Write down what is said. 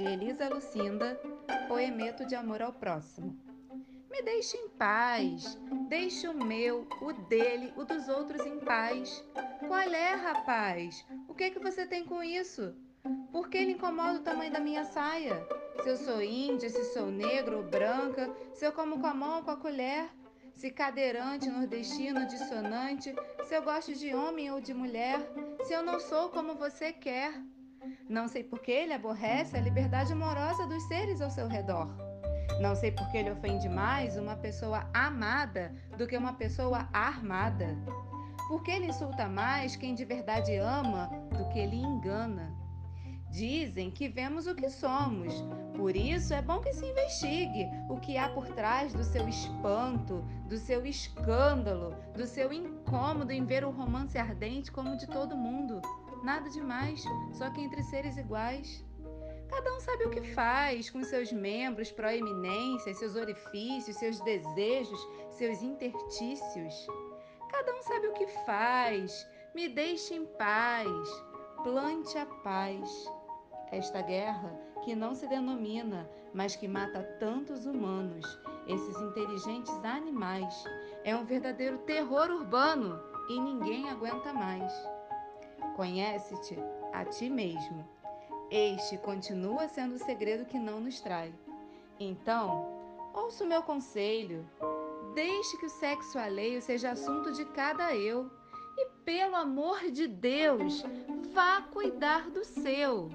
Luísa Lucinda, poemeto de amor ao próximo. Me deixe em paz, deixe o meu, o dele, o dos outros em paz. Qual é, rapaz? O que é que você tem com isso? Por que lhe incomoda o tamanho da minha saia? Se eu sou índia, se sou negro ou branca, se eu como com a mão ou com a colher, se cadeirante, nordestino, dissonante, se eu gosto de homem ou de mulher, se eu não sou como você quer. Não sei por que ele aborrece a liberdade amorosa dos seres ao seu redor. Não sei por que ele ofende mais uma pessoa amada do que uma pessoa armada. Por que ele insulta mais quem de verdade ama do que ele engana. Dizem que vemos o que somos, por isso é bom que se investigue o que há por trás do seu espanto, do seu escândalo, do seu incômodo em ver o romance ardente como de todo mundo. Nada demais, só que entre seres iguais. Cada um sabe o que faz com seus membros, proeminências, seus orifícios, seus desejos, seus intertícios. Cada um sabe o que faz. Me deixe em paz. Plante a paz. Esta guerra que não se denomina, mas que mata tantos humanos, esses inteligentes animais, é um verdadeiro terror urbano e ninguém aguenta mais. Conhece-te a ti mesmo. Este continua sendo o segredo que não nos trai. Então, ouça o meu conselho. Deixe que o sexo alheio seja assunto de cada eu. E pelo amor de Deus, vá cuidar do seu.